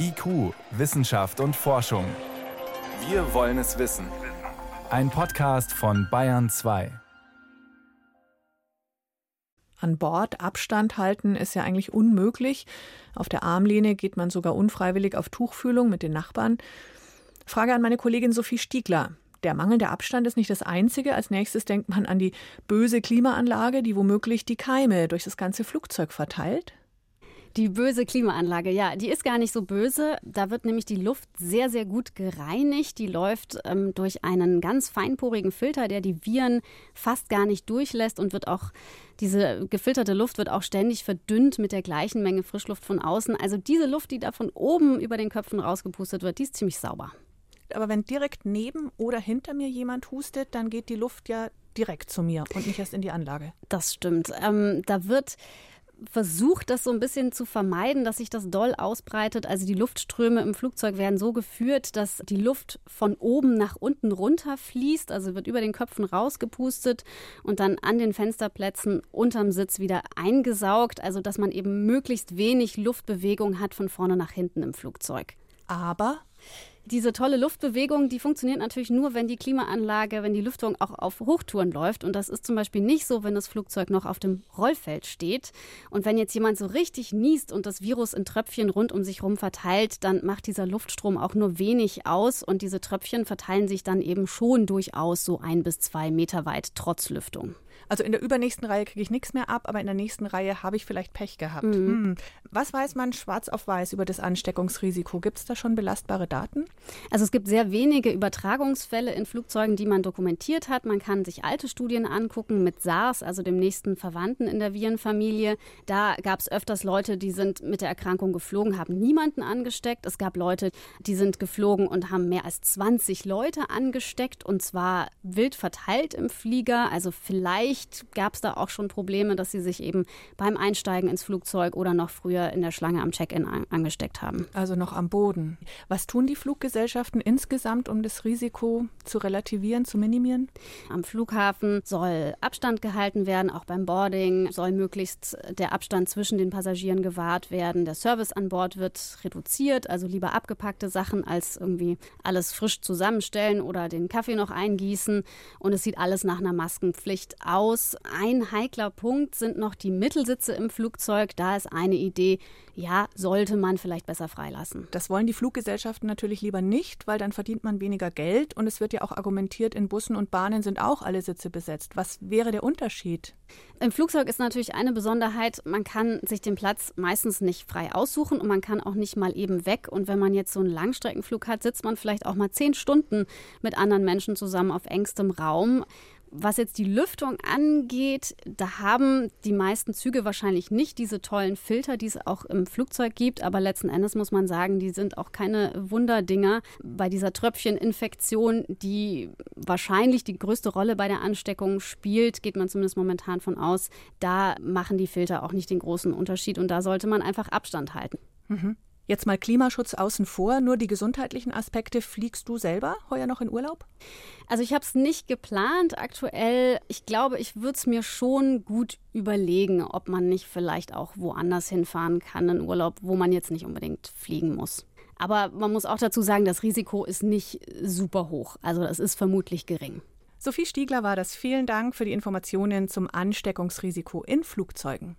IQ, Wissenschaft und Forschung. Wir wollen es wissen. Ein Podcast von Bayern 2. An Bord Abstand halten ist ja eigentlich unmöglich. Auf der Armlehne geht man sogar unfreiwillig auf Tuchfühlung mit den Nachbarn. Frage an meine Kollegin Sophie Stiegler. Der mangelnde Abstand ist nicht das Einzige. Als nächstes denkt man an die böse Klimaanlage, die womöglich die Keime durch das ganze Flugzeug verteilt. Die böse Klimaanlage, ja, die ist gar nicht so böse. Da wird nämlich die Luft sehr, sehr gut gereinigt. Die läuft ähm, durch einen ganz feinporigen Filter, der die Viren fast gar nicht durchlässt und wird auch, diese gefilterte Luft wird auch ständig verdünnt mit der gleichen Menge Frischluft von außen. Also diese Luft, die da von oben über den Köpfen rausgepustet wird, die ist ziemlich sauber. Aber wenn direkt neben oder hinter mir jemand hustet, dann geht die Luft ja direkt zu mir und nicht erst in die Anlage. Das stimmt. Ähm, da wird versucht, das so ein bisschen zu vermeiden, dass sich das doll ausbreitet. Also die Luftströme im Flugzeug werden so geführt, dass die Luft von oben nach unten runterfließt, also wird über den Köpfen rausgepustet und dann an den Fensterplätzen unterm Sitz wieder eingesaugt, also dass man eben möglichst wenig Luftbewegung hat von vorne nach hinten im Flugzeug. Aber diese tolle Luftbewegung, die funktioniert natürlich nur, wenn die Klimaanlage, wenn die Lüftung auch auf Hochtouren läuft. Und das ist zum Beispiel nicht so, wenn das Flugzeug noch auf dem Rollfeld steht. Und wenn jetzt jemand so richtig niest und das Virus in Tröpfchen rund um sich herum verteilt, dann macht dieser Luftstrom auch nur wenig aus. Und diese Tröpfchen verteilen sich dann eben schon durchaus so ein bis zwei Meter weit trotz Lüftung. Also in der übernächsten Reihe kriege ich nichts mehr ab, aber in der nächsten Reihe habe ich vielleicht Pech gehabt. Mhm. Hm. Was weiß man schwarz auf weiß über das Ansteckungsrisiko? Gibt es da schon belastbare Daten? Also es gibt sehr wenige Übertragungsfälle in Flugzeugen, die man dokumentiert hat. Man kann sich alte Studien angucken mit SARS, also dem nächsten Verwandten in der Virenfamilie. Da gab es öfters Leute, die sind mit der Erkrankung geflogen, haben niemanden angesteckt. Es gab Leute, die sind geflogen und haben mehr als 20 Leute angesteckt und zwar wild verteilt im Flieger. Also vielleicht gab es da auch schon Probleme, dass sie sich eben beim Einsteigen ins Flugzeug oder noch früher in der Schlange am Check-in angesteckt haben. Also noch am Boden. Was tun die Fluggesellschaften insgesamt, um das Risiko zu relativieren, zu minimieren? Am Flughafen soll Abstand gehalten werden, auch beim Boarding soll möglichst der Abstand zwischen den Passagieren gewahrt werden. Der Service an Bord wird reduziert, also lieber abgepackte Sachen als irgendwie alles frisch zusammenstellen oder den Kaffee noch eingießen. Und es sieht alles nach einer Maskenpflicht aus. Ein heikler Punkt sind noch die Mittelsitze im Flugzeug. Da ist eine Idee, ja, sollte man vielleicht besser freilassen. Das wollen die Fluggesellschaften natürlich lieber nicht, weil dann verdient man weniger Geld und es wird ja auch argumentiert, in Bussen und Bahnen sind auch alle Sitze besetzt. Was wäre der Unterschied? Im Flugzeug ist natürlich eine Besonderheit, man kann sich den Platz meistens nicht frei aussuchen und man kann auch nicht mal eben weg. Und wenn man jetzt so einen Langstreckenflug hat, sitzt man vielleicht auch mal zehn Stunden mit anderen Menschen zusammen auf engstem Raum. Was jetzt die Lüftung angeht, da haben die meisten Züge wahrscheinlich nicht diese tollen Filter, die es auch im Flugzeug gibt. Aber letzten Endes muss man sagen, die sind auch keine Wunderdinger. Bei dieser Tröpfcheninfektion, die wahrscheinlich die größte Rolle bei der Ansteckung spielt, geht man zumindest momentan von aus, da machen die Filter auch nicht den großen Unterschied. Und da sollte man einfach Abstand halten. Mhm. Jetzt mal Klimaschutz außen vor, nur die gesundheitlichen Aspekte. Fliegst du selber heuer noch in Urlaub? Also ich habe es nicht geplant aktuell. Ich glaube, ich würde es mir schon gut überlegen, ob man nicht vielleicht auch woanders hinfahren kann in Urlaub, wo man jetzt nicht unbedingt fliegen muss. Aber man muss auch dazu sagen, das Risiko ist nicht super hoch. Also es ist vermutlich gering. Sophie Stiegler war das. Vielen Dank für die Informationen zum Ansteckungsrisiko in Flugzeugen.